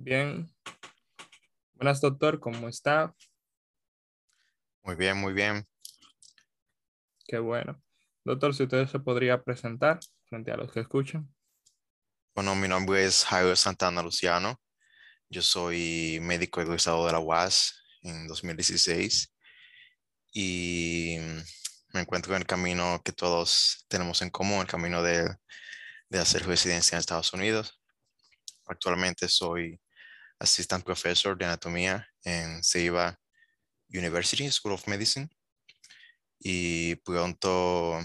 Bien. Buenas, doctor, ¿cómo está? Muy bien, muy bien. Qué bueno. Doctor, si usted se podría presentar frente a los que escuchan. Bueno, mi nombre es Jairo Santana Luciano. Yo soy médico egresado de la UAS en 2016 y me encuentro en el camino que todos tenemos en común, el camino de, de hacer residencia en Estados Unidos. Actualmente soy assistant professor de anatomía en Ceiba University School of Medicine y pronto,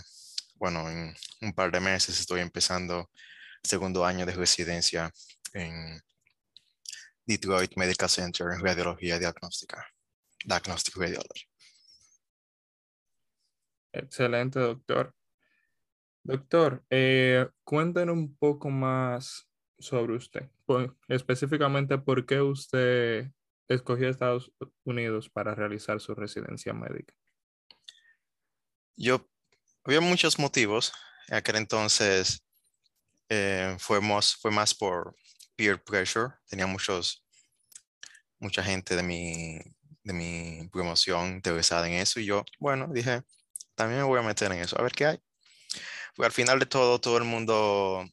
bueno, en un par de meses estoy empezando segundo año de residencia en Detroit Medical Center en radiología diagnóstica, diagnostic radiology. Excelente, doctor. Doctor, eh, cuéntenos un poco más sobre usted. específicamente, ¿por qué usted escogió Estados Unidos para realizar su residencia médica? Yo, había muchos motivos. En aquel entonces eh, fue, más, por peer pressure. Tenía muchos, mucha gente de mi, de mi promoción interesada en eso. Y yo, bueno, dije, también me voy a meter en eso, a ver qué hay. Pues al final de todo, todo el mundo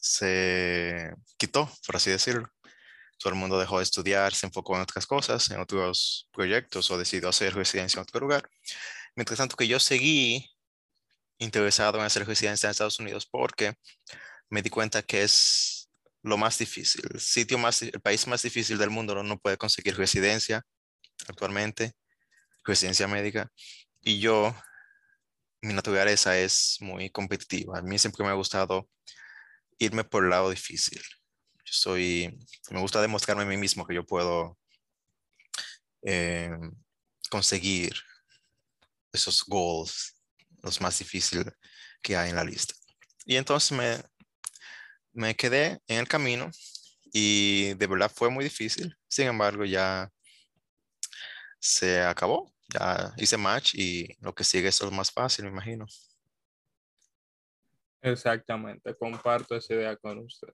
se quitó, por así decirlo. Todo el mundo dejó de estudiar, se enfocó en otras cosas, en otros proyectos o decidió hacer residencia en otro lugar. Mientras tanto que yo seguí interesado en hacer residencia en Estados Unidos porque me di cuenta que es lo más difícil, el sitio más, el país más difícil del mundo no puede conseguir residencia actualmente, residencia médica. Y yo, mi naturaleza es muy competitiva. A mí siempre me ha gustado irme por el lado difícil. Yo soy, me gusta demostrarme a mí mismo que yo puedo eh, conseguir esos goals, los más difíciles que hay en la lista. Y entonces me, me quedé en el camino y de verdad fue muy difícil. Sin embargo, ya se acabó. Ya hice match y lo que sigue es lo más fácil, me imagino. Exactamente, comparto esa idea con usted.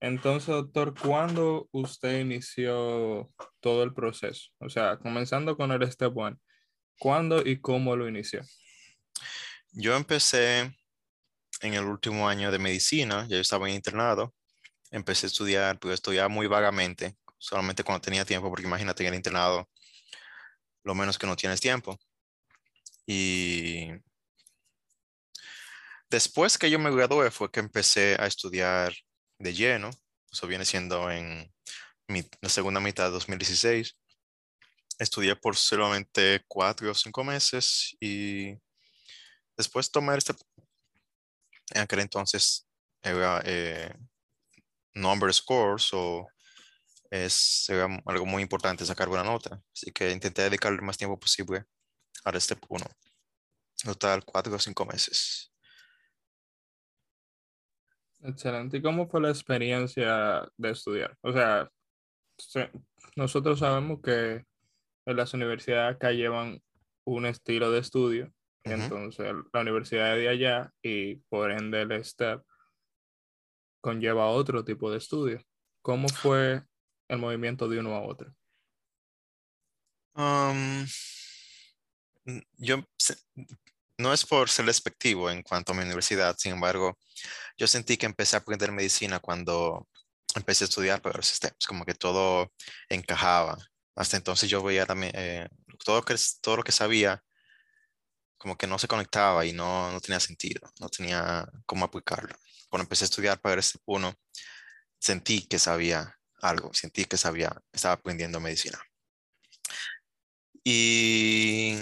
Entonces, doctor, ¿cuándo usted inició todo el proceso? O sea, comenzando con el Step One, ¿cuándo y cómo lo inició? Yo empecé en el último año de medicina, ya estaba en internado, empecé a estudiar, pero estudiaba muy vagamente, solamente cuando tenía tiempo, porque imagínate en el internado, lo menos que no tienes tiempo. Y Después que yo me gradué fue que empecé a estudiar de lleno. Eso viene siendo en la segunda mitad de 2016. Estudié por solamente cuatro o cinco meses y después tomé este... En aquel entonces era eh, number scores o es algo muy importante sacar buena nota. Así que intenté dedicarle el más tiempo posible a este 1. Total, cuatro o cinco meses. Excelente. ¿Y cómo fue la experiencia de estudiar? O sea, nosotros sabemos que en las universidades acá llevan un estilo de estudio, entonces la universidad de allá y por ende el STEP conlleva otro tipo de estudio. ¿Cómo fue el movimiento de uno a otro? Um, yo no es por ser despectivo en cuanto a mi universidad, sin embargo, yo sentí que empecé a aprender medicina cuando empecé a estudiar pero es como que todo encajaba. Hasta entonces yo veía también, eh, todo, que, todo lo que sabía, como que no se conectaba y no, no tenía sentido, no tenía cómo aplicarlo. Cuando empecé a estudiar para este uno, sentí que sabía algo, sentí que sabía, estaba aprendiendo medicina. Y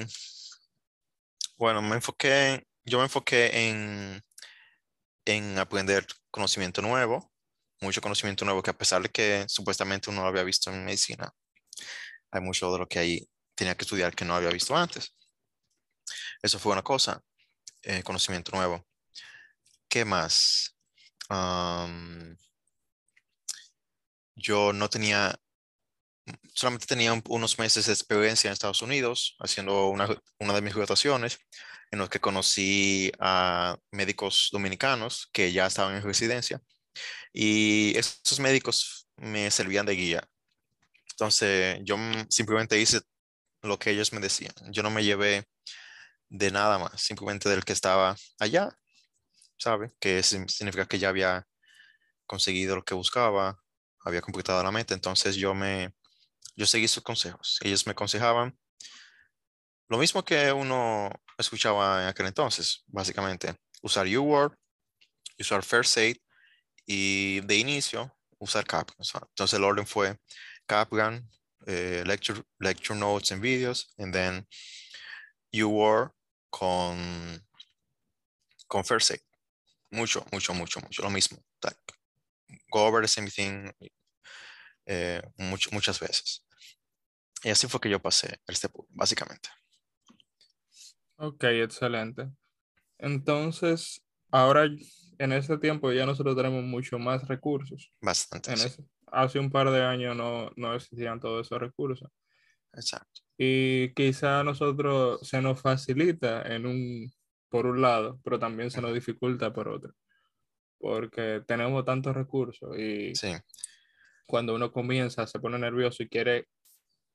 bueno, me enfoqué, yo me enfoqué en, en aprender conocimiento nuevo, mucho conocimiento nuevo que a pesar de que supuestamente uno había visto en medicina, hay mucho de lo que ahí tenía que estudiar que no había visto antes. Eso fue una cosa, eh, conocimiento nuevo. ¿Qué más? yo no tenía solamente tenía unos meses de experiencia en Estados Unidos haciendo una, una de mis rotaciones en los que conocí a médicos dominicanos que ya estaban en residencia. Y esos médicos me servían de guía. Entonces yo simplemente hice lo que ellos me decían. Yo no me llevé de nada más, simplemente del que estaba allá, ¿sabe? Que significa que ya había conseguido lo que buscaba, había completado la meta. Entonces yo me, yo seguí sus consejos. Ellos me aconsejaban lo mismo que uno escuchaba en aquel entonces, básicamente. Usar UWord, usar First Aid y de inicio usar Capgram. Entonces el orden fue Capgram, eh, lecture, lecture notes and videos, and then UWord con, con First Aid. Mucho, mucho, mucho, mucho. Lo mismo. go over the same thing eh, muchas veces. Y así fue que yo pasé el step, básicamente. Ok, excelente. Entonces, ahora en ese tiempo ya nosotros tenemos mucho más recursos. Bastante. hace un par de años no, no existían todos esos recursos. Exacto. Y quizá a nosotros se nos facilita en un, por un lado, pero también se nos dificulta por otro. Porque tenemos tantos recursos y cuando uno comienza se pone nervioso y quiere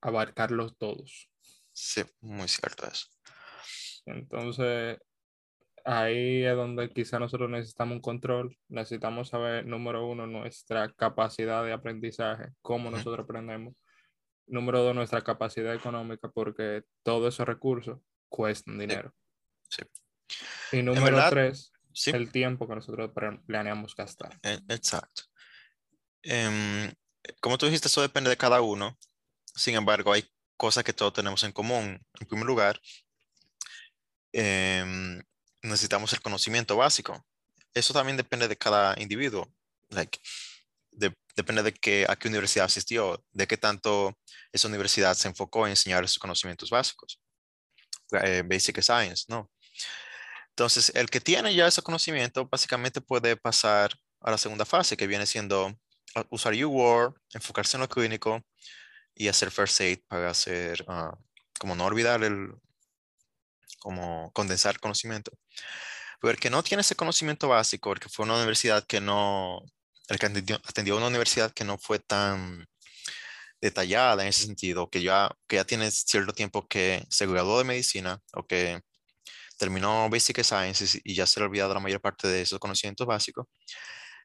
abarcarlos todos. Sí, muy cierto eso. Entonces, ahí es donde quizá nosotros necesitamos un control, necesitamos saber, número uno, nuestra capacidad de aprendizaje, cómo nosotros aprendemos. Número dos, nuestra capacidad económica, porque todos esos recursos cuestan dinero. Sí. Y número tres, el tiempo que nosotros planeamos gastar. E, exacto. Em, como tú dijiste, eso depende de cada uno. Sin embargo, hay cosas que todos tenemos en común. En primer lugar, Em, necesitamos el conocimiento básico. Eso también depende de cada individuo. Like, depende de a qué universidad asistió, de qué tanto esa universidad se enfocó en enseñar esos conocimientos básicos. Eh, basic Science, ¿no? Entonces, el que tiene ya ese conocimiento básicamente puede pasar a la segunda fase, que viene siendo usar UWord, enfocarse en lo clínico y hacer first aid para hacer, ah, como no olvidar el, como condensar conocimiento. Pero el que no tiene ese conocimiento básico, el que fue una universidad que no, el que atendió, a una universidad que no fue tan detallada en ese sentido, que ya, que ya tiene cierto tiempo que se graduó de medicina o que terminó Basic Sciences y ya se le ha olvidado la mayor parte de esos conocimientos básicos.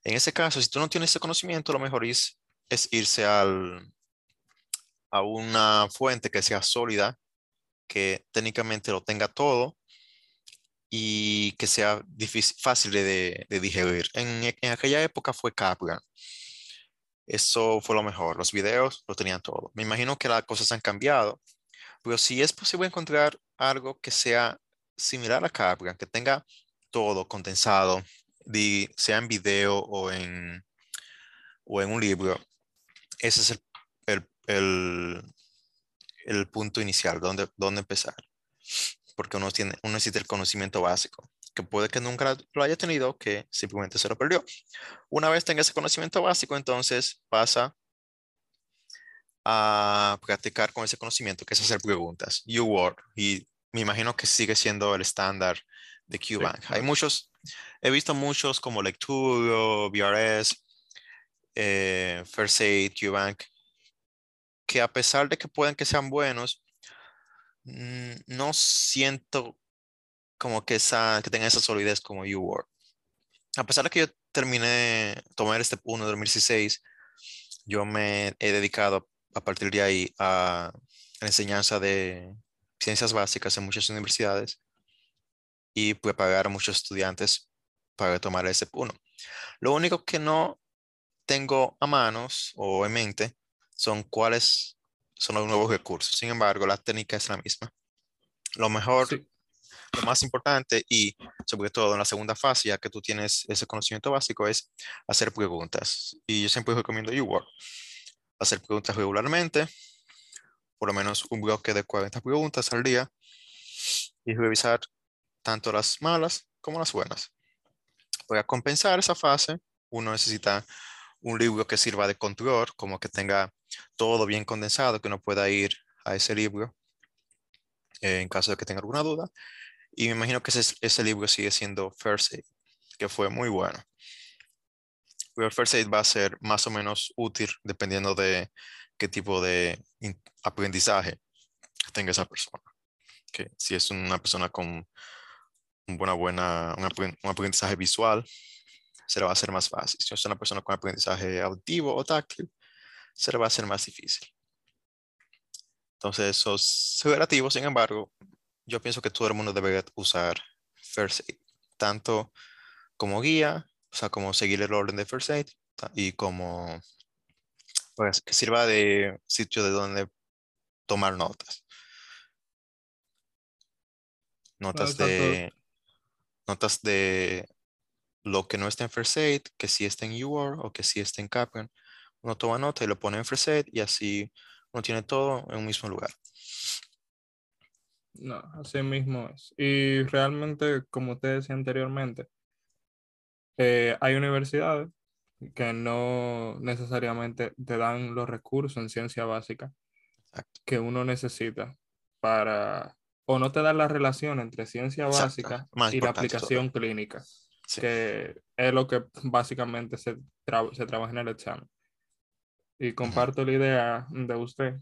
En ese caso, si tú no tienes ese conocimiento, lo mejor es, es irse al, a una fuente que sea sólida que técnicamente lo tenga todo y que sea fácil de, digerir. En, aquella época fue Capra. Eso fue lo mejor. Los videos lo tenían todo. Me imagino que las cosas han cambiado, pero si es posible encontrar algo que sea similar a Capra, que tenga todo condensado, sea en video o en, o en un libro, ese es el el punto inicial, dónde, dónde empezar. Porque uno, tiene, uno necesita el conocimiento básico, que puede que nunca lo haya tenido, que simplemente se lo perdió. Una vez tenga ese conocimiento básico, entonces pasa a practicar con ese conocimiento, que es hacer preguntas. UWord, y me imagino que sigue siendo el estándar de QBank. Hay muchos, he visto muchos como Lecturo, VRS, eh, First Aid, QBank, que a pesar de que pueden que sean buenos, mm, no siento como que, esa, que tengan esa solidez como UWord. A pesar de que yo terminé, tomar este 1 de 2016, yo me he dedicado a partir de ahí a la enseñanza de ciencias básicas en muchas universidades y preparar a muchos estudiantes para tomar ese 1. Lo único que no tengo a manos o en mente son cuáles son los nuevos recursos. Sin embargo, la técnica es la misma. Lo mejor, lo más importante y sobre todo en la segunda fase, ya que tú tienes ese conocimiento básico, es hacer preguntas. Y yo siempre recomiendo UWorld. Hacer preguntas regularmente, por lo menos un bloque de 40 preguntas al día y revisar tanto las malas como las buenas. Para compensar esa fase, uno necesita un libro que sirva de control, como que tenga todo bien condensado, que uno pueda ir a ese libro eh, en caso de que tenga alguna duda. Y me imagino que ese, ese libro sigue siendo First que fue muy bueno. el first aid va a ser más o menos útil dependiendo de qué tipo de aprendizaje tenga esa persona. Que si es una persona con una buena, un aprendizaje visual, se le va a hacer más fácil. Si es una persona con aprendizaje auditivo o táctil, se le va a hacer más difícil. Entonces, eso es relativo, sin embargo, yo pienso que todo el mundo debe usar First Aid, tanto como guía, o sea, como seguir el orden de First Aid y como pues, que sirva de sitio de donde tomar notas. Notas de notas de lo que no está en First Aid, que sí está en UR o que sí está en Capcom. Uno toma nota y lo pone en Aid y así uno tiene todo en un mismo lugar. No, así mismo es. Y realmente, como usted decía anteriormente, eh, hay universidades que no necesariamente te dan los recursos en ciencia básica que uno necesita para, o no te dan la relación entre ciencia básica y la aplicación clínica, que es lo que básicamente se, se trabaja en el examen. Y comparto la idea de usted,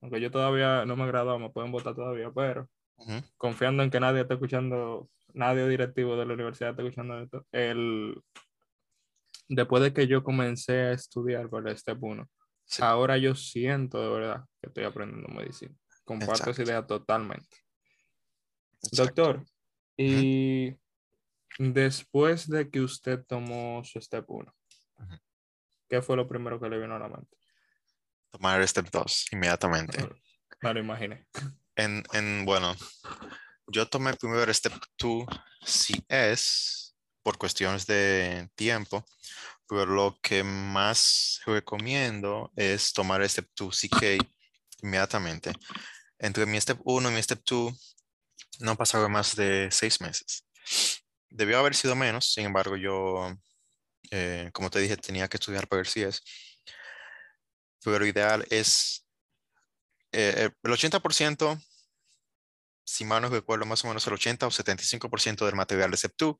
aunque yo todavía no me he graduado, me pueden votar todavía, pero confiando en que nadie está escuchando, nadie directivo de la universidad está escuchando esto, el, después de que yo comencé a estudiar por este punto, ahora yo siento de verdad que estoy aprendiendo medicina. Comparto esa idea totalmente. Doctor, y después de que usted tomó su step 1, ¿Qué fue lo primero que le vino a la mente? Tomar Step 2 inmediatamente. Me lo imaginé. En, en, bueno, yo tomé primero Step 2 si es por cuestiones de tiempo, pero lo que más recomiendo es tomar Step 2 CK inmediatamente. Entre mi Step 1 y mi Step 2 no pasaron más de seis meses. Debió haber sido menos, sin embargo, yo eh, como te dije, tenía que estudiar para ver si es. Pero ideal es eh, eh, el 80%, si mal no recuerdo, más o menos el 80 o 75% del material de Step 2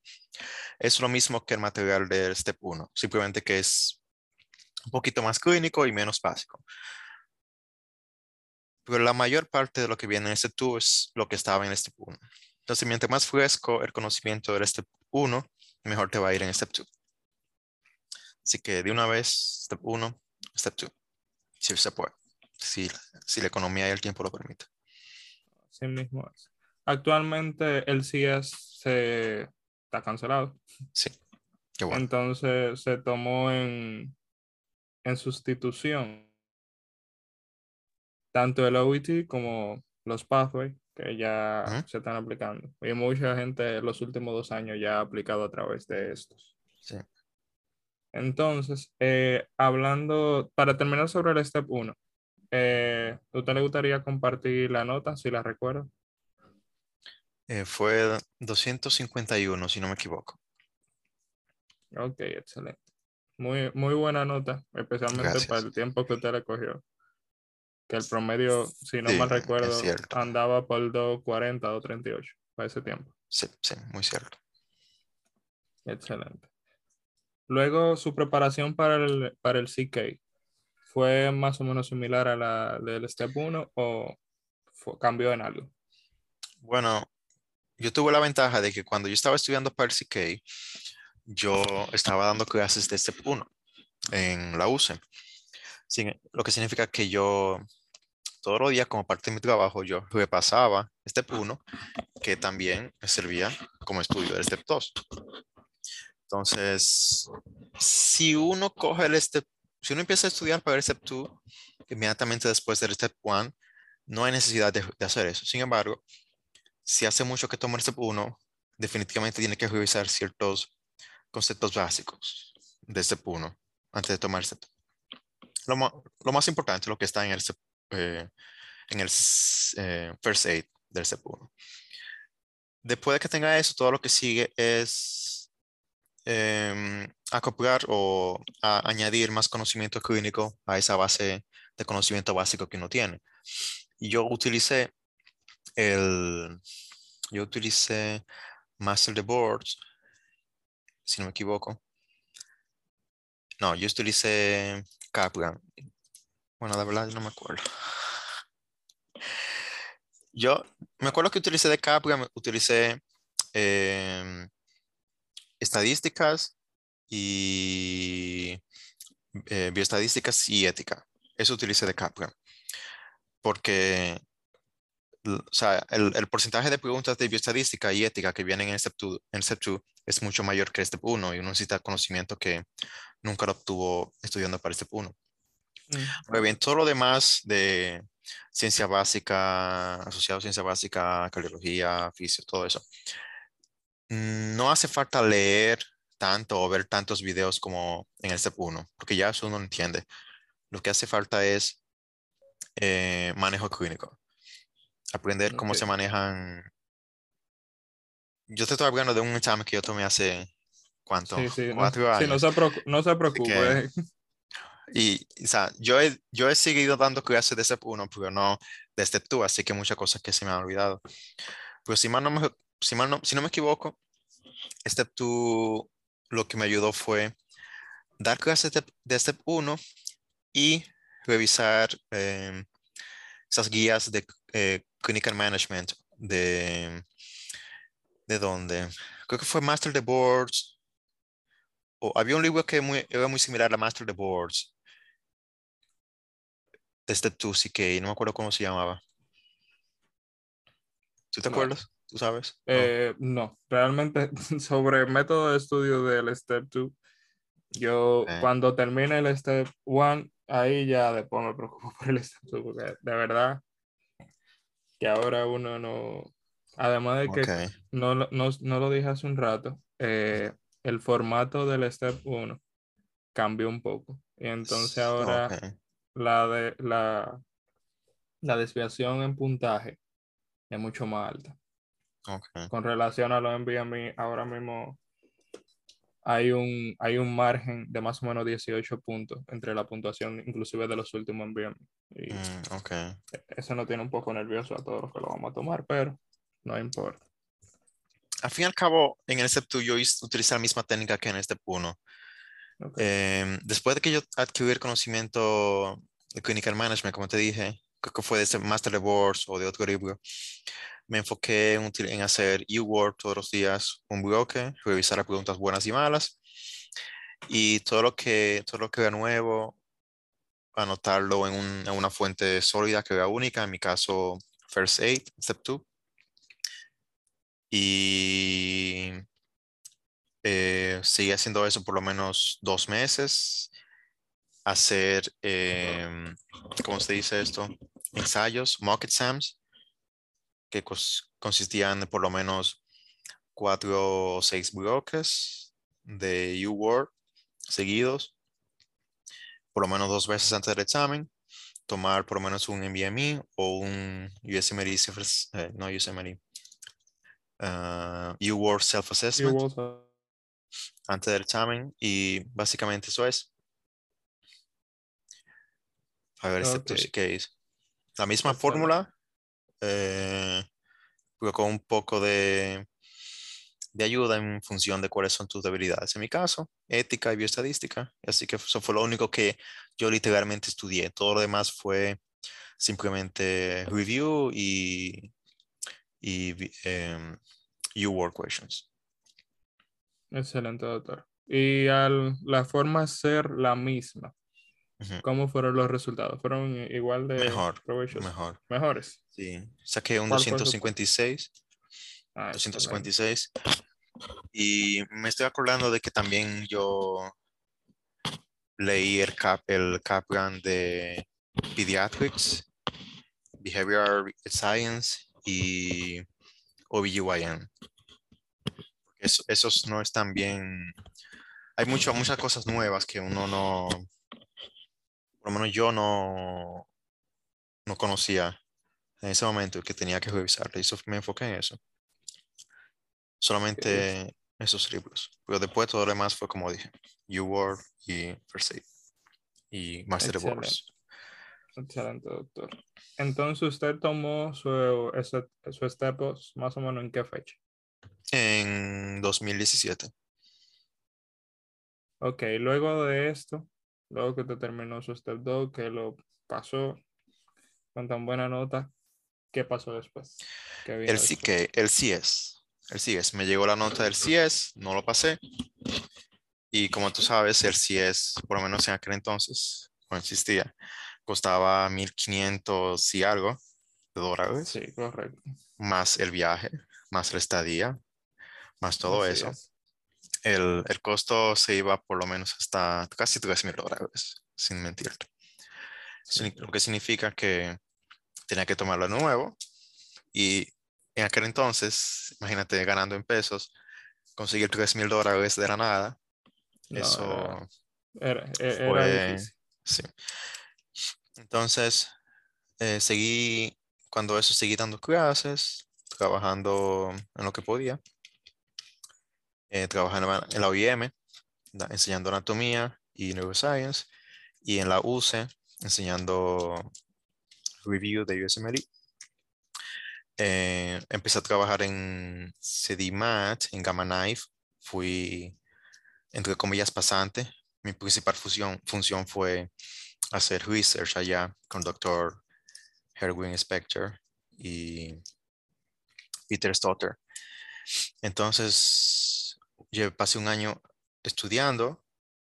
es lo mismo que el material del Step 1, simplemente que es un poquito más clínico y menos básico. Pero la mayor parte de lo que viene en Step 2 es lo que estaba en Step 1. Entonces, mientras más fresco el conocimiento del Step 1, mejor te va a ir en Step 2. Así que de una vez, step 1, step 2. Si se puede. Si, si la economía y el tiempo lo permite. Así mismo es. Actualmente el CIES se está cancelado. Sí. Qué bueno. Entonces se tomó en, en sustitución tanto el OET como los pathways que ya se están aplicando. Y mucha gente en los últimos dos años ya ha aplicado a través de estos. Sí. Entonces, eh, hablando, para terminar sobre el step 1, eh, ¿usted le gustaría compartir la nota, si la recuerda? Eh, fue 251, si no me equivoco. Ok, excelente. Muy, muy buena nota, especialmente para el tiempo que usted le cogió. Que el promedio, si no mal recuerdo, andaba por 240 o 238 para ese tiempo. Sí, sí, muy cierto. Excelente. Luego, su preparación para el, para el CK, ¿fue más o menos similar a la del Step 1 o cambió en algo? Bueno, yo tuve la ventaja de que cuando yo estaba estudiando para el CK, yo estaba dando clases de Step 1 en la UCE. lo que significa que yo todos los días como parte de mi trabajo yo repasaba Step 1 que también servía como estudio del Step 2. Entonces, si uno coge el step, si uno empieza a estudiar para el step 2, inmediatamente después del step 1, no hay necesidad de, hacer eso. Sin embargo, si hace mucho que toma el step 1, definitivamente tiene que revisar ciertos conceptos básicos de step 1 antes de tomar el step. Lo, lo más importante es lo que está en el, eh, en el eh, first aid del step 1. Después de que tenga eso, todo lo que sigue es eh, acoplar o añadir más conocimiento clínico a esa base de conocimiento básico que uno tiene. Yo utilicé el, yo utilicé Master the Boards, si no me equivoco, No, yo utilicé Kaplan. Bueno, la verdad, no me acuerdo. Yo me acuerdo que utilicé de Kaplan, utilicé em, estadísticas y eh, bioestadísticas y ética. Eso utilicé de Kaplan. Porque o sea, el, el, porcentaje de preguntas de bioestadística y ética que vienen en Step 2, en Step 2 es mucho mayor que Step 1 y uno necesita conocimiento que nunca lo obtuvo estudiando para Step 1. Mm. bien, todo lo demás de ciencia básica, asociado a ciencia básica, cardiología, física, todo eso, no hace falta leer tanto o ver tantos videos como en el Step 1, porque ya eso uno entiende. Lo que hace falta es eh, manejo clínico aprender cómo se manejan. Yo te estoy hablando de un examen que yo tomé hace, ¿cuánto? Cuatro no, años. Sí, no se, preocupe, no se preocupe. y, o sea, yo he, yo he seguido dando clases de Step 1, pero no de Step 2, así que muchas cosas que se me han olvidado. Pero si, mal no me, si, mal no, si no me equivoco, Step 2 lo que me ayudó fue dar clases de, de Step 1 y revisar eh, esas guías de eh, Clinical Management de... ¿De dónde? Creo que fue Master the Boards. O había un libro que muy, era muy similar a Master the Boards. De este que no me acuerdo cómo se llamaba. ¿Tú te acuerdas? ¿Tú sabes? no. Eh, no. realmente sobre el método de estudio del Step 2, yo cuando termine el Step 1, ahí ya después me preocupo por el Step 2, porque de verdad que ahora uno no, además de que no, no, no, lo dije hace un rato, eh, el formato del Step 1 cambió un poco. Y entonces ahora la, de, la, la desviación en puntaje es mucho más alta. Con relación a los NVMe, ahora mismo hay un, hay un margen de más o menos 18 puntos entre la puntuación inclusive de los últimos envíos. Y mm, okay. Eso no tiene un poco nervioso a todos los que lo vamos a tomar, pero no importa. Al fin y al cabo, en el Step 2 yo utilicé la misma técnica que en el Step 1. Em, después de que yo adquirí el conocimiento de Clinical Management, como te dije, creo que fue de ese Master of Boards o de otro libro, me enfoqué en, hacer U-Word todos los días, un bloque, revisar las preguntas buenas y malas, y todo lo que, todo lo que era nuevo, anotarlo en, una fuente sólida que era única, en mi caso First Aid, Step 2. Y eh, seguí haciendo eso por lo menos dos meses. Hacer, em, ¿cómo se dice esto? Ensayos, mock exams, que consistían de por lo menos cuatro o seis bloques de U-Word seguidos, por lo menos dos veces antes del examen, tomar por lo menos un NVMe o un USMLE, eh, no USMLE, uh, U-Word Self-Assessment antes del examen y básicamente eso es. A ver, este okay. case. La misma fórmula, eh, con un poco de, de ayuda en función de cuáles son tus debilidades. En mi caso, ética y bioestadística. Así que eso fue lo único que yo literalmente estudié. Todo lo demás fue simplemente review y, y um, U-Word questions. Excelente, doctor. Y al, la forma ser la misma, ¿Cómo fueron los resultados? ¿Fueron igual de mejor, mejor. mejores? Sí, saqué un 256. 256. Ah, y me estoy acordando de que también yo leí el, cap, el Kaplan de Pediatrics, Behavioral Science y OBGYN. esos no están bien. Hay mucho, muchas cosas nuevas que uno no, por lo menos yo no, no conocía en ese momento que tenía que revisar. Y eso me enfoqué en eso. Solamente esos libros. Pero después todo lo demás fue como dije, U-Word y First Aid y Master of Wars. Excelente, doctor. Entonces usted tomó su, ese, su stepos más o menos en qué fecha? En 2017. Ok, luego de esto, luego que te terminó su Step 2, que lo pasó con tan buena nota, ¿qué pasó después? ¿Qué vino El sí que, el CS. El CS. Me llegó la nota del CS, no lo pasé. Y como tú sabes, el CS, por lo menos en aquel entonces, cuando existía, costaba 1500 y algo de dólares, Sí, correcto. más el viaje, más la estadía, más todo Así eso. es. El, el costo se iba por lo menos hasta casi 3 mil dólares, sin mentirte. Sí. Lo que significa que tenía que tomarlo de nuevo. Y en aquel entonces, imagínate ganando en pesos, conseguir 3 mil dólares de la nada. No, eso era, era- e- era fue- difícil. Sí. Entonces, eh, seguí, cuando eso seguí dando clases, trabajando en lo que podía, eh, trabajando en- la OIM, enseñando anatomía y neuroscience, y en la UCE, enseñando review de USMLE. Eh, empecé a trabajar en CDMAT, en Gamma Knife, fui, entre comillas, pasante. Mi principal función, función fue hacer research allá con Dr. Herwin Spector y Peter Stotter. Entonces, yo pasé un año estudiando,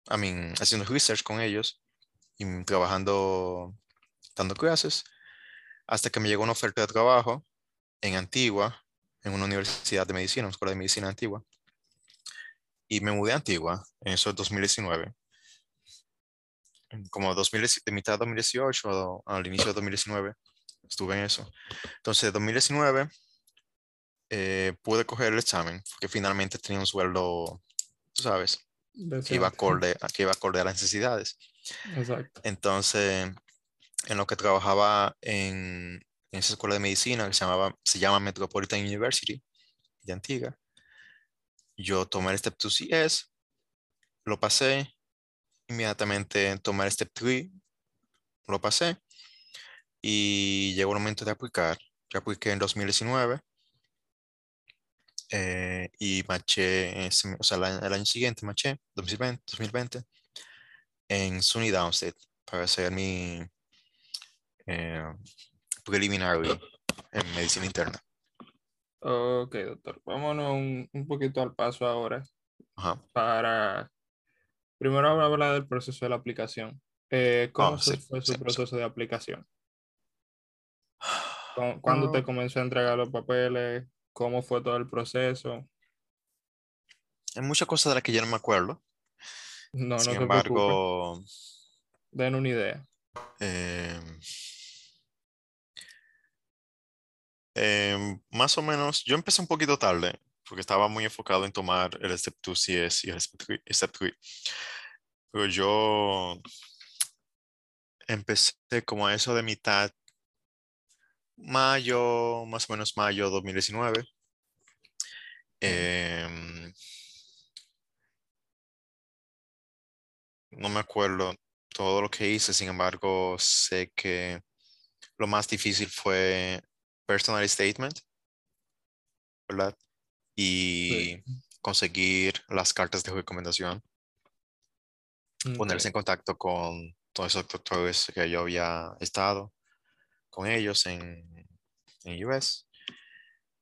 I mean, haciendo research con ellos y trabajando, dando clases, hasta que me llegó una oferta de trabajo en Antigua, en una universidad de medicina, una escuela de medicina antigua. Y me mudé a Antigua en eso 2019 en como 2000, de mitad de 2018 o al inicio de 2019 estuve en eso. Entonces, de 2019 eh, pude coger el examen porque finalmente tenía un sueldo, tú sabes, que iba acorde, que iba acorde a las necesidades. Exacto. Entonces, en lo que trabajaba en, en esa escuela de medicina que se, llamaba, se llama Metropolitan University de Antigua, yo tomé el Step 2 CS, lo pasé, inmediatamente tomé el Step 3, lo pasé, y llegó el momento de aplicar. Yo apliqué en 2019 eh, y maché, ese- o sea, la- el año siguiente maché, 2020, 2020 en SUNY Downstate para hacer mi eh, preliminary en medicina interna. Ok, doctor. Vámonos un, un poquito al paso ahora Ajá. para primero vamos a hablar del proceso de la aplicación. Eh, ¿cómo Oh, se sí, fue su sí, sí. proceso de aplicación? ¿Cu- ¿Cuándo te Ah, comenzó a entregar los papeles? ¿Cómo fue todo el proceso? hay muchas cosas de las que yo no me acuerdo. No, no Sin preocupes. embargo, Den una idea. eh, em, más o menos, yo empecé un poquito tarde porque estaba muy enfocado en tomar el Step 2 CS y el Step 3. Step 3. Pero yo empecé como a eso de mitad, mayo, más o menos mayo 2019. Em, no me acuerdo todo lo que hice, sin embargo, sé que lo más difícil fue personal statement, ¿verdad? Y conseguir las cartas de recomendación, ponerse en contacto con todos esos doctores que yo había estado con ellos en, en US,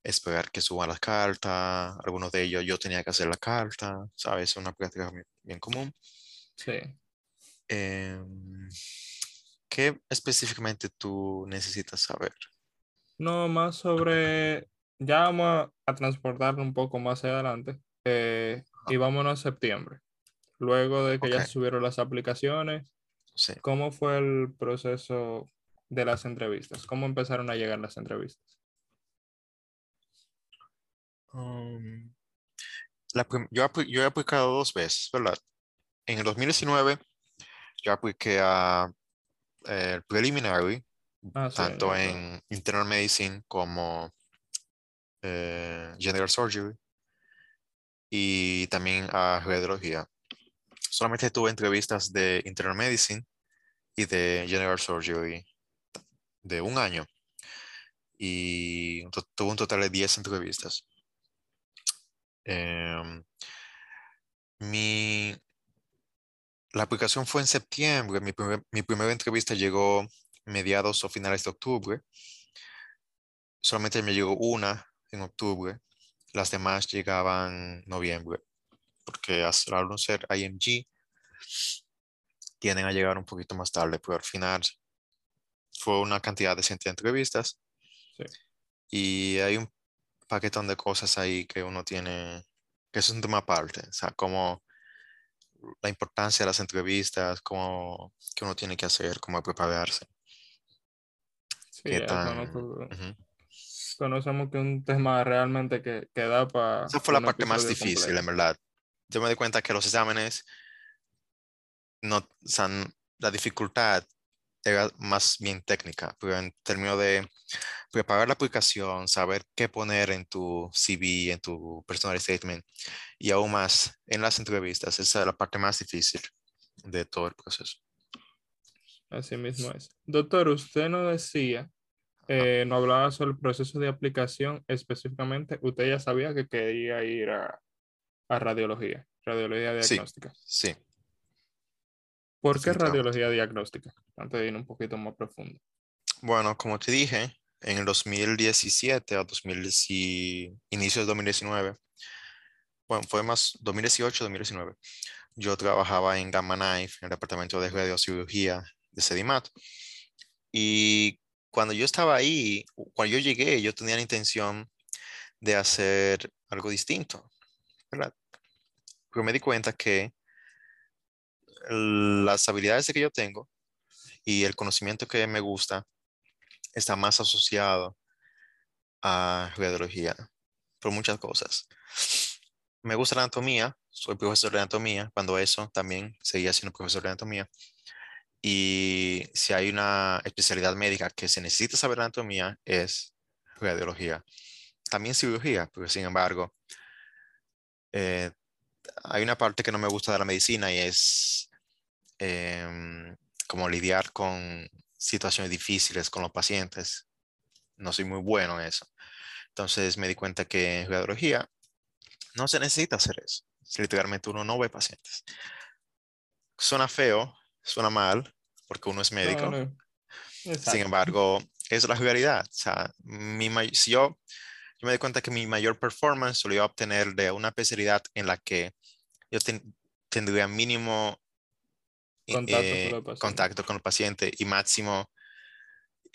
esperar que suban las cartas, algunos de ellos yo tenía que hacer la carta, ¿sabes? Es una práctica bien, común. Sí. Em, ¿qué específicamente tú necesitas saber? No, más sobre, ya vamos a, a transportarlo un poco más adelante eh, y vámonos a septiembre. Luego de que ya Ok. se subieron las aplicaciones, Sí. ¿cómo fue el proceso de las entrevistas? ¿Cómo empezaron a llegar las entrevistas? Um, la yo, he aplicado dos veces, ¿verdad? En el 2019 yo apliqué a eh, el preliminary, Ah, tanto en internal medicine como eh, general surgery y también a radiología. Solamente tuve entrevistas de internal medicine y de general surgery de un año y tuve un total de 10 entrevistas. Em, mi, la aplicación fue en septiembre. Mi, primer- mi primera entrevista llegó mediados o finales de octubre. Solamente me llegó una en octubre. Las demás llegaban noviembre. Porque al ser IMG, tienden a llegar un poquito más tarde. Pero al final fue una cantidad decente de entrevistas. Sí. Y hay un paquetón de cosas ahí que uno tiene, que es un tema aparte. O sea, como la importancia de las entrevistas, cómo que uno tiene que hacer, cómo prepararse. Sí, qué eso tan- nosotros conocemos que un tema realmente que, que da para. Esa fue la parte más difícil, en verdad. Yo me di cuenta que los exámenes, no, o sea, la dificultad era más bien técnica, pero en términos de preparar la aplicación, saber qué poner en tu CV, en tu personal statement, y aún más en las entrevistas, esa es la parte más difícil de todo el proceso. Así mismo es. Doctor, usted nos decía, eh, nos hablaba sobre el proceso de aplicación específicamente. Usted ya sabía que quería ir a, a radiología, radiología Sí. diagnóstica. Sí. ¿Por qué definitivamente. radiología diagnóstica? Antes de ir un poquito más profundo. Bueno, como te dije, en el 2017 o 2010 y- inicio del 2019, bueno, fue más 2018-2019, yo trabajaba en Gamma Knife, en el departamento de radiocirugía de Sedimat. Y cuando yo estaba ahí, cuando yo llegué, yo tenía la intención de hacer algo distinto, ¿verdad? Pero me di cuenta que las habilidades que yo tengo y el conocimiento que me gusta está más asociado a radiología por muchas cosas. Me gusta la anatomía, soy profesor de anatomía, cuando eso también seguía siendo profesor de anatomía. Y si hay una especialidad médica que se necesita saber anatomía, es radiología. También cirugía, pero sin embargo, eh, hay una parte que no me gusta de la medicina y es em, como lidiar con situaciones difíciles con los pacientes. No soy muy bueno en eso. Entonces me di cuenta que en radiología no se necesita hacer eso. Literalmente uno no ve pacientes. Suena feo, suena mal, porque uno es médico. No, no. Sin embargo, es la realidad. O sea, mi, si yo, yo me di cuenta que mi mayor performance lo iba a obtener de una especialidad en la que yo ten- tendría mínimo eh, Contacto con eh, el paciente. contacto con el paciente y máximo,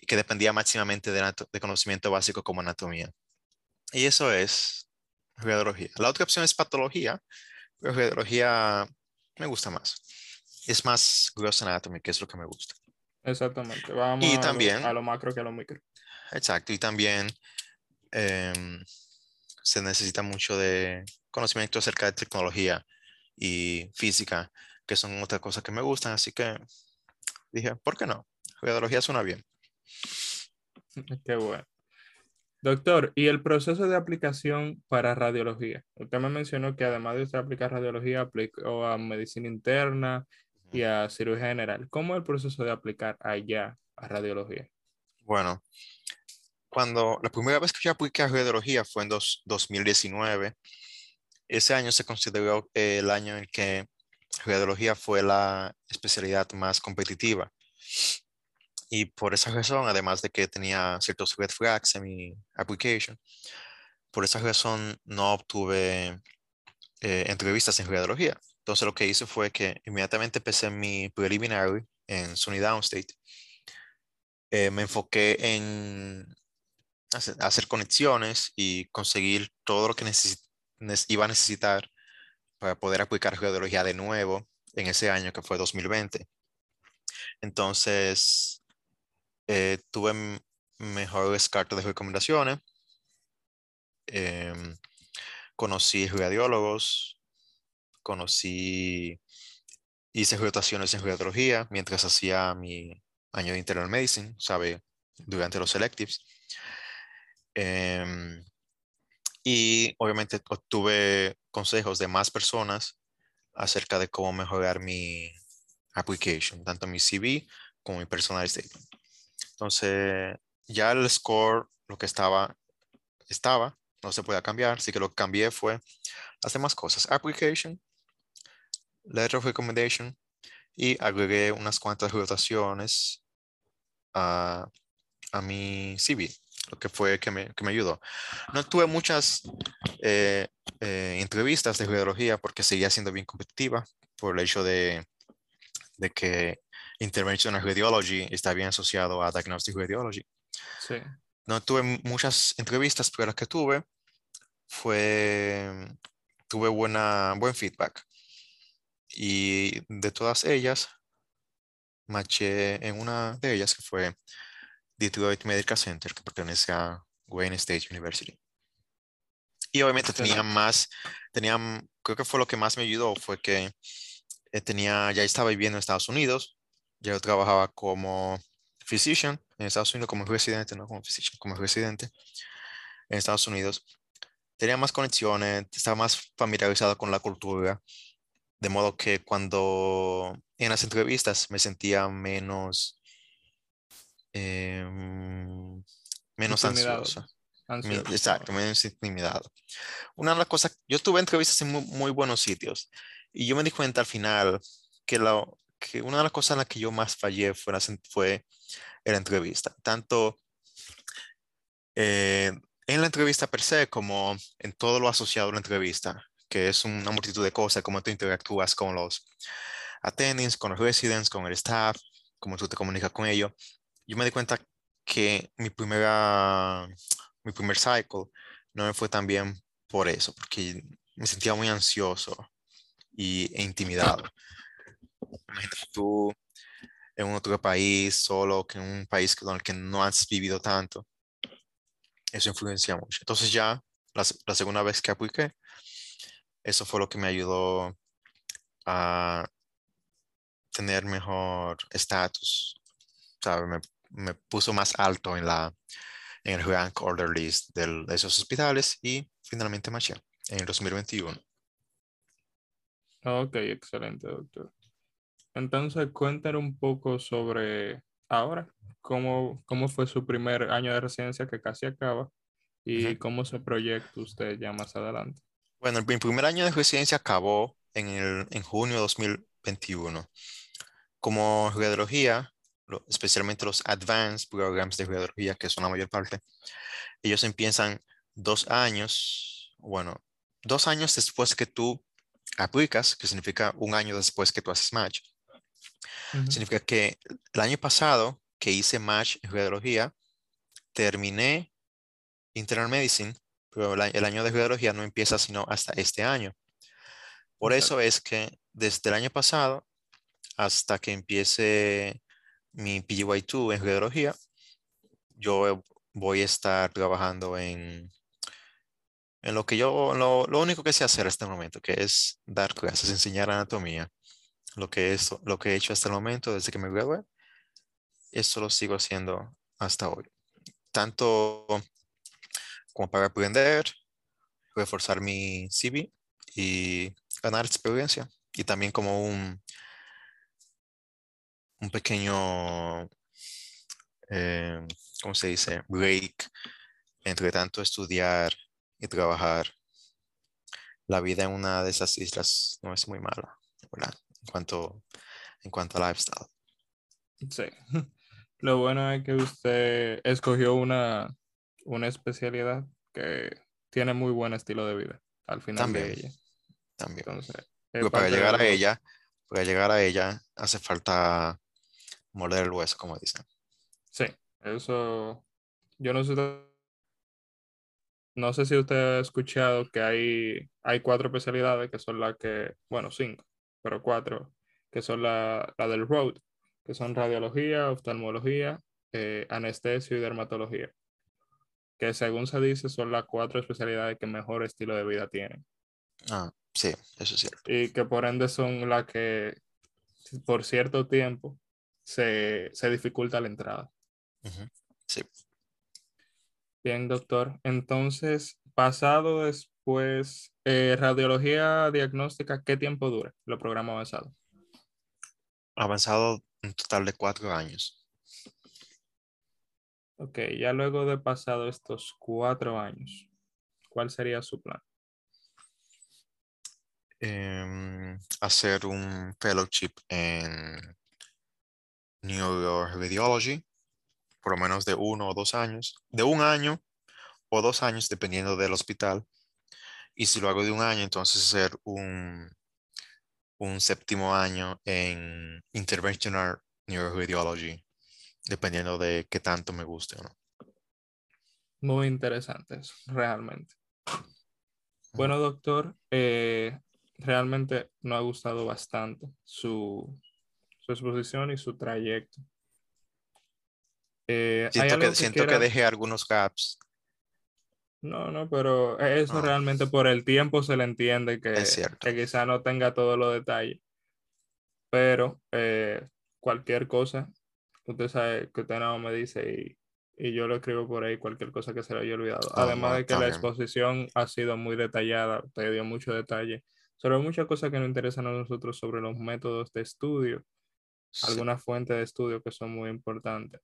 que dependía máximamente de, conocimiento básico como anatomía. Y eso es radiología. La otra opción es patología, pero radiología me gusta más. Es más gross anatomy, que es lo que me gusta. Exactamente. Vamos Y a, lo- también- a lo macro que a lo micro. Exacto, y también em, se necesita mucho de conocimiento acerca de tecnología y física, que son otras cosas que me gustan, así que dije, ¿por qué no? Radiología suena bien. Qué bueno. Doctor, ¿y el proceso de aplicación para radiología? Usted me mencionó que además de usted aplicar radiología, aplicó a medicina interna y a cirugía general. ¿Cómo es el proceso de aplicar allá a radiología? Bueno, cuando la primera vez que yo apliqué a radiología fue en dos- 2019. Ese año se consideró eh, el año en que radiología fue la especialidad más competitiva. Y por esa razón, además de que tenía ciertos red flags en mi application, por esa razón no obtuve eh, entrevistas en radiología. Entonces lo que hice fue que inmediatamente empecé mi preliminary en SUNY Downstate. Eh, me enfoqué en hacer, conexiones y conseguir todo lo que iba a necesitar para poder aplicar radiología de nuevo en ese año que fue 2020. Entonces, eh, tuve mejores cartas de recomendaciones. em, conocí radiólogos, conocí, hice rotaciones en radiología mientras hacía mi año de internal medicine, ¿sabe? Durante los electives. Em, y obviamente obtuve consejos de más personas acerca de cómo mejorar mi application, tanto mi CV como mi personal statement. Entonces, ya el score, lo que estaba, estaba, no se podía cambiar, así que lo que cambié fue las demás cosas. Application, letter of recommendation y agregué unas cuantas rotaciones a, a mi CV, lo que fue que me, que me ayudó. No tuve muchas eh, eh, entrevistas de radiología porque seguía siendo bien competitiva por el hecho de, de que Interventional Radiology está bien asociado a Diagnostic Radiology. Sí. No tuve muchas entrevistas, pero las que tuve fue, tuve buena, buen feedback. Y de todas ellas, maché en una de ellas que fue Detroit Medical Center, que pertenece a Wayne State University. Y obviamente tenía más, tenía, creo que fue lo que más me ayudó, fue que eh, tenía, ya estaba viviendo en Estados Unidos, ya yo trabajaba como physician en Estados Unidos, como residente, no como physician, como residente en Estados Unidos. Tenía más conexiones, estaba más familiarizado con la cultura, de modo que cuando en las entrevistas me sentía menos, em, menos ansioso. Exacto, menos intimidado. Una de las cosas, yo tuve entrevistas en muy, buenos sitios y yo me di cuenta al final que, la, que una de las cosas en las que yo más fallé fue, fue en la entrevista. Tanto eh, en la entrevista per se como en todo lo asociado a la entrevista, que es una multitud de cosas, cómo tú interactúas con los attendings, con los residents, con el staff, cómo tú te comunicas con ellos. Yo me di cuenta que mi primera mi primer cycle no me fue tan bien por eso, porque me sentía muy ansioso y, e intimidado. Imagínate tú en otro país, solo que en un país con el que no has vivido tanto. Eso influencia mucho. Entonces ya la, la segunda vez que apliqué, eso fue lo que me ayudó a tener mejor estatus. Me, me puso más alto en la, en el rank order list de esos hospitales y finalmente marché en el 2021. Ok, excelente, doctor. Entonces, cuéntanos un poco sobre ahora, cómo, cómo fue su primer año de residencia que casi acaba y cómo se proyecta usted ya más adelante. Bueno, mi primer año de residencia acabó en, el, en junio de 2021. Como radiología, especialmente los advanced programs de radiología, que son la mayor parte, ellos empiezan dos años, bueno, dos años después que tú aplicas, que significa un año después que tú haces match. Significa que el año pasado que hice match en radiología, terminé internal medicine, pero el año de radiología no empieza sino hasta este año. Por eso es que desde el año pasado hasta que empiece mi PGY2 en radiología, yo voy a estar trabajando en, en lo que yo, lo, lo, único que sé hacer hasta el momento, que es dar clases, enseñar anatomía. Lo que, es, lo que he hecho hasta el momento, desde que me gradué, eso lo sigo haciendo hasta hoy. Tanto como para aprender, reforzar mi CV y ganar experiencia. Y también como un, un pequeño, eh, ¿cómo se dice? Break entre tanto estudiar y trabajar. La vida en una de esas islas no es muy mala, ¿verdad? En cuanto, en cuanto a lifestyle. Sí. Lo bueno es que usted escogió una, una especialidad que tiene muy buen estilo de vida al final También. de ella. También. Entonces, para llegar a ella, para llegar a ella hace falta morder el hueso, como dicen. Sí, eso. Yo no sé. No sé si usted ha escuchado que hay, hay cuatro especialidades que son las que, bueno, cinco, pero cuatro, que son la, la del road, que son radiología, oftalmología, eh, anestesia y dermatología. Que según se dice son las cuatro especialidades que mejor estilo de vida tienen. Ah, sí, eso es cierto. Y que por ende son las que por cierto tiempo se, dificulta la entrada. Sí. Bien, doctor. Entonces, pasado después, eh, radiología diagnóstica, ¿qué tiempo dura lo programa avanzado? Avanzado un total de cuatro años. Ok, ya luego de pasado estos cuatro años, ¿cuál sería su plan? em, hacer un fellowship en Neuroradiology, por lo menos de uno o dos años, de un año o dos años, dependiendo del hospital. Y si lo hago de un año, entonces hacer un, un séptimo año en Interventional Neuroradiology, dependiendo de qué tanto me guste o no. Muy interesantes, realmente. Bueno, doctor, eh, realmente nos ha gustado bastante su exposición y su trayecto. Eh, siento, que, siento que dejé algunos gaps. No, no, pero eso realmente por el tiempo se le entiende que, que quizá no tenga todos los detalles. Pero eh, cualquier cosa, usted sabe que usted no me dice y, y, yo lo escribo por ahí, cualquier cosa que se le haya olvidado. Ah, Además de que la exposición ha sido muy detallada, usted dio mucho detalle sobre muchas cosas que nos interesan a nosotros sobre los métodos de estudio, algunas fuentes de estudio que son muy importantes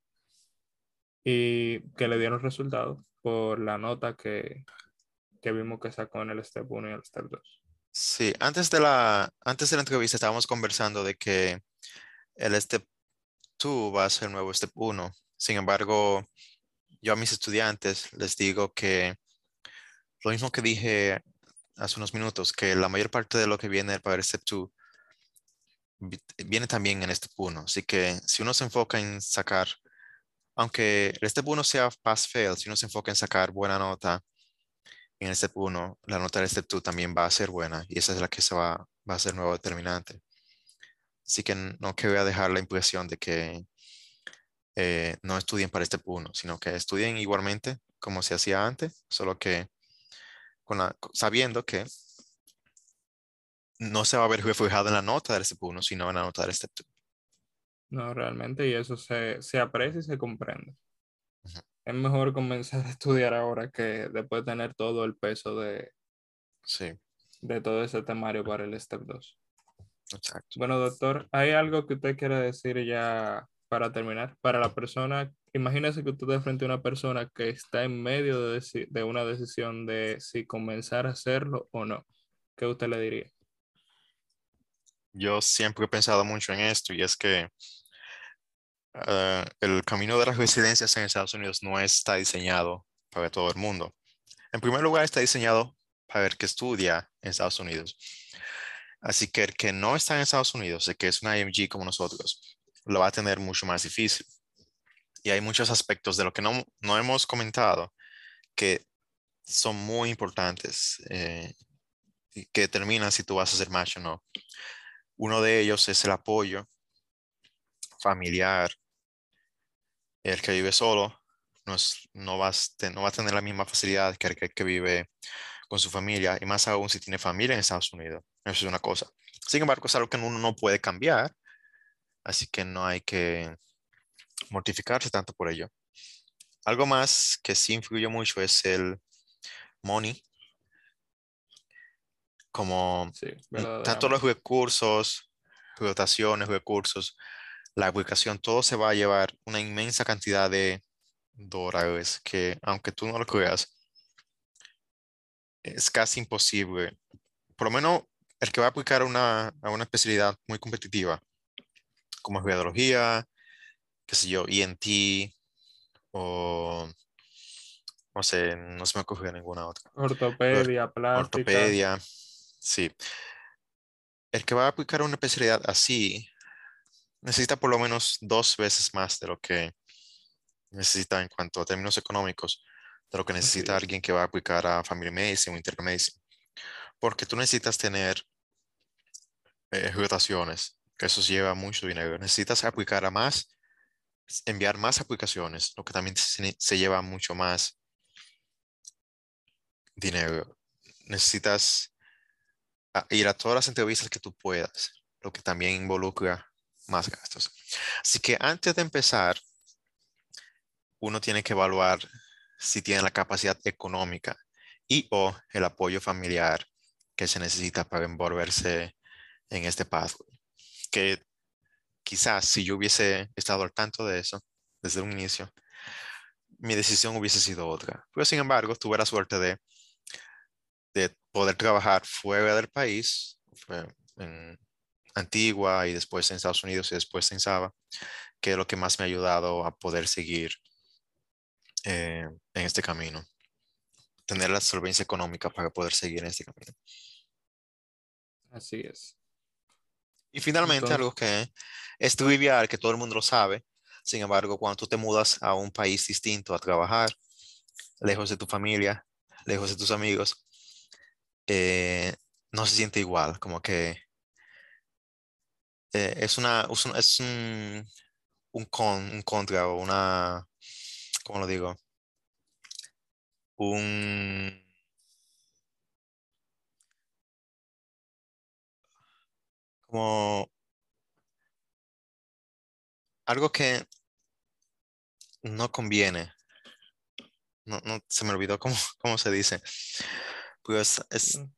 y que le dieron resultados por la nota que, que vimos que sacó en el Step 1 y el Step 2. Sí, antes de la, antes de la entrevista estábamos conversando de que el Step 2 va a ser el nuevo Step 1. Sin embargo, yo a mis estudiantes les digo que lo mismo que dije hace unos minutos, que la mayor parte de lo que viene para el Step 2 viene también en Step 1. Así que si uno se enfoca en sacar aunque el step 1 sea pass-fail, si uno se enfoca en sacar buena nota en el step 1, la nota del step 2 también va a ser buena y esa es la que se va, va a ser nuevo determinante. Así que no que voy a dejar la impresión de que eh, no estudien para step 1, sino que estudien igualmente como se hacía antes, solo que con la, sabiendo que no se va a ver reflejado en la nota del step 1, sino en la nota del step 2. No, realmente, y eso se, aprecia y se comprende. Es mejor comenzar a estudiar ahora que después tener todo el peso de, sí. de todo ese temario para el Step 2. Exacto. Bueno, doctor, ¿hay algo que usted quiera decir ya para terminar? Para la persona, imagínese que usted de frente a una persona que está en medio de, de una decisión de si comenzar a hacerlo o no. ¿Qué usted le diría? Yo siempre he pensado mucho en esto y es que eh, el camino de las residencias en Estados Unidos no está diseñado para todo el mundo. En primer lugar, está diseñado para el que estudia en Estados Unidos. Así que el que no está en Estados Unidos, el que es una IMG como nosotros, lo va a tener mucho más difícil. Y hay muchos aspectos de lo que no, no hemos comentado que son muy importantes eh, y que determinan si tú vas a ser match o no. Uno de ellos es el apoyo familiar. El que vive solo no, a, no va a tener la misma facilidad que el que vive con su familia, y más aún si tiene familia en Estados Unidos. Eso es una cosa. Sin embargo, es algo que uno no puede cambiar, así que no hay que mortificarse tanto por ello. Algo más que sí influye mucho es el money, como tanto los recursos, rotaciones, recursos, la aplicación, todo se va a llevar una inmensa cantidad de dólares que, aunque tú no lo creas, es casi imposible. Por lo menos el que va a aplicar una, a una especialidad muy competitiva, como radiología, qué sé yo, ENT o no sé, no se me ocurre ninguna otra. Ortopedia, plástica. Ortopedia, Sí. El que va a aplicar una especialidad así necesita por lo menos dos veces más de lo que necesita en cuanto a términos económicos, de lo que necesita alguien que va a aplicar a Family Medicine o Internal Medicine. Porque tú necesitas tener eh, rotaciones, que eso lleva mucho dinero. Necesitas aplicar a más, enviar más aplicaciones, lo que también se lleva mucho más dinero. Necesitas ir a todas las entrevistas que tú puedas, lo que también involucra más gastos. Así que antes de empezar, uno tiene que evaluar si tiene la capacidad económica y o el apoyo familiar que se necesita para envolverse en este paso. Que quizás si yo hubiese estado al tanto de eso desde un inicio, mi decisión hubiese sido otra. Pero sin embargo, tuve la suerte de de poder trabajar fuera del país, en Antigua y después en Estados Unidos y después en Saba, que es lo que más me ha ayudado a poder seguir eh, en este camino. Tener la solvencia económica para poder seguir en este camino. Así es. Y finalmente, algo que es trivial, que todo el mundo lo sabe. Sin embargo, cuando tú te mudas a un país distinto a trabajar, lejos de tu familia, lejos de tus amigos, eh, no se siente igual, como que eh, es una, es un, un, con, un contra o una, ¿cómo lo digo? Un... Como algo que no conviene. No, no se me olvidó cómo, cómo se dice. Pues es mm.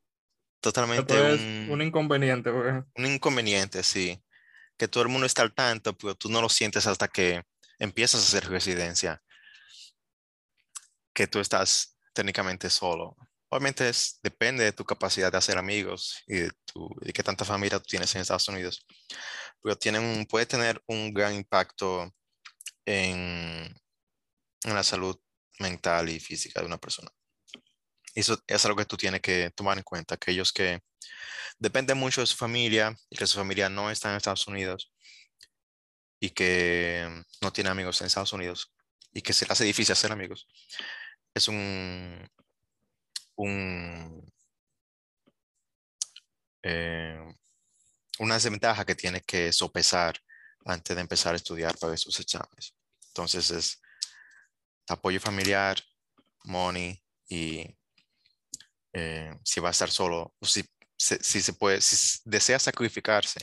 totalmente un, inconveniente. Un inconveniente, sí. Que todo el mundo está al tanto, pero tú no lo sientes hasta que empiezas a hacer residencia. Que tú estás técnicamente solo. Obviamente es, depende de tu capacidad de hacer amigos y de, tu, de qué tanta familia tú tienes en Estados Unidos. Pero tienen, puede tener un gran impacto en, en la salud mental y física de una persona. Eso es algo que tú tienes que tomar en cuenta. Aquellos que dependen mucho de su familia y que su familia no está en Estados Unidos y que no tiene amigos en Estados Unidos y que se le hace difícil hacer amigos. Es un, un eh, una desventaja que tiene que sopesar antes de empezar a estudiar para esos exámenes. Entonces es apoyo familiar, money y eh, si va a estar solo, o si, si, se puede, si desea sacrificarse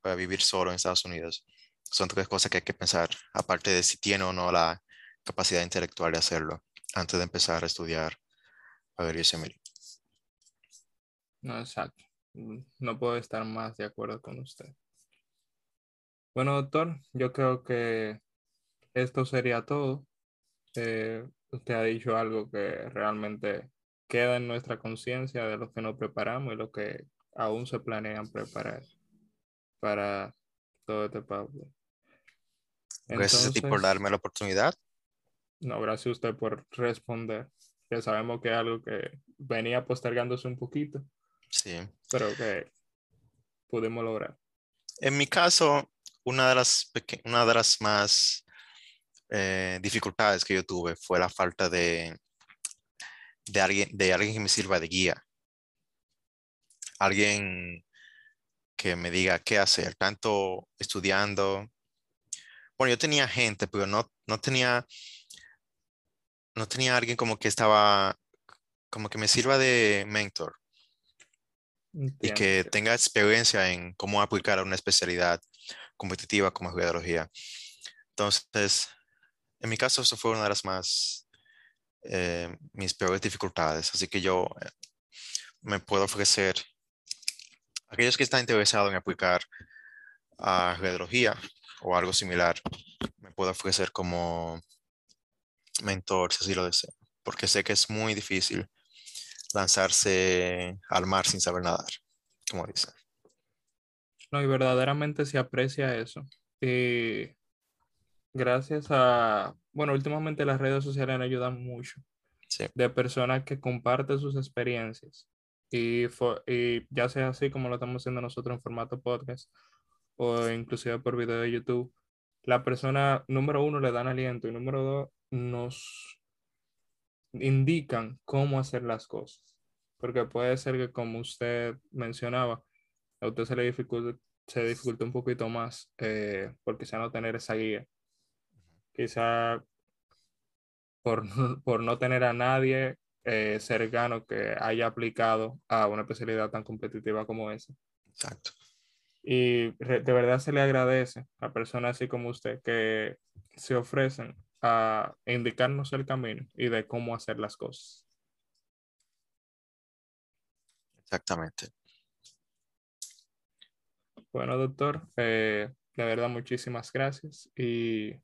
para vivir solo en Estados Unidos, son tres cosas que hay que pensar, aparte de si tiene o no la capacidad intelectual de hacerlo antes de empezar a estudiar a ver No, exacto. No puedo estar más de acuerdo con usted. Bueno, doctor, yo creo que esto sería todo. Eh, usted ha dicho algo que realmente queda en nuestra conciencia de lo que nos preparamos y lo que aún se planean preparar para todo este pueblo. Gracias a ti por darme la oportunidad. No, gracias a usted por responder. Que sabemos que es algo que venía postergándose un poquito. Sí. Pero que pudimos lograr. En mi caso, una de las, una de las más eh, dificultades que yo tuve fue la falta de, de, alguien, de alguien que me sirva de guía. Alguien que me diga qué hacer, tanto estudiando. Bueno, yo tenía gente, pero no, no tenía, no tenía alguien como que estaba, como que me sirva de mentor y que tenga experiencia en cómo aplicar a una especialidad competitiva como geología. Entonces, en mi caso, eso fue una de las más, eh, mis peores dificultades. Así que yo eh, me puedo ofrecer, aquellos que están interesados en aplicar a geología o algo similar, me puedo ofrecer como mentor, si así lo deseo, porque sé que es muy difícil lanzarse al mar sin saber nadar, como dicen. No, y verdaderamente se aprecia eso. Y gracias a, bueno, últimamente las redes sociales ayudan mucho. De personas que comparten sus experiencias. Y, y ya sea así como lo estamos haciendo nosotros en formato podcast o inclusive por video de YouTube, la persona número uno le dan aliento y número dos nos indican cómo hacer las cosas. Porque puede ser que, como usted mencionaba, a usted se le dificulta, se dificulta un poquito más eh, porque quizá no tener esa guía. Quizá por, por no tener a nadie eh, cercano que haya aplicado a una especialidad tan competitiva como esa. Exacto. Y de verdad se le agradece a personas así como usted que se ofrecen a indicarnos el camino y de cómo hacer las cosas. Exactamente. Bueno, doctor, eh, de verdad muchísimas gracias y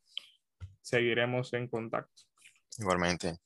seguiremos en contacto. Igualmente.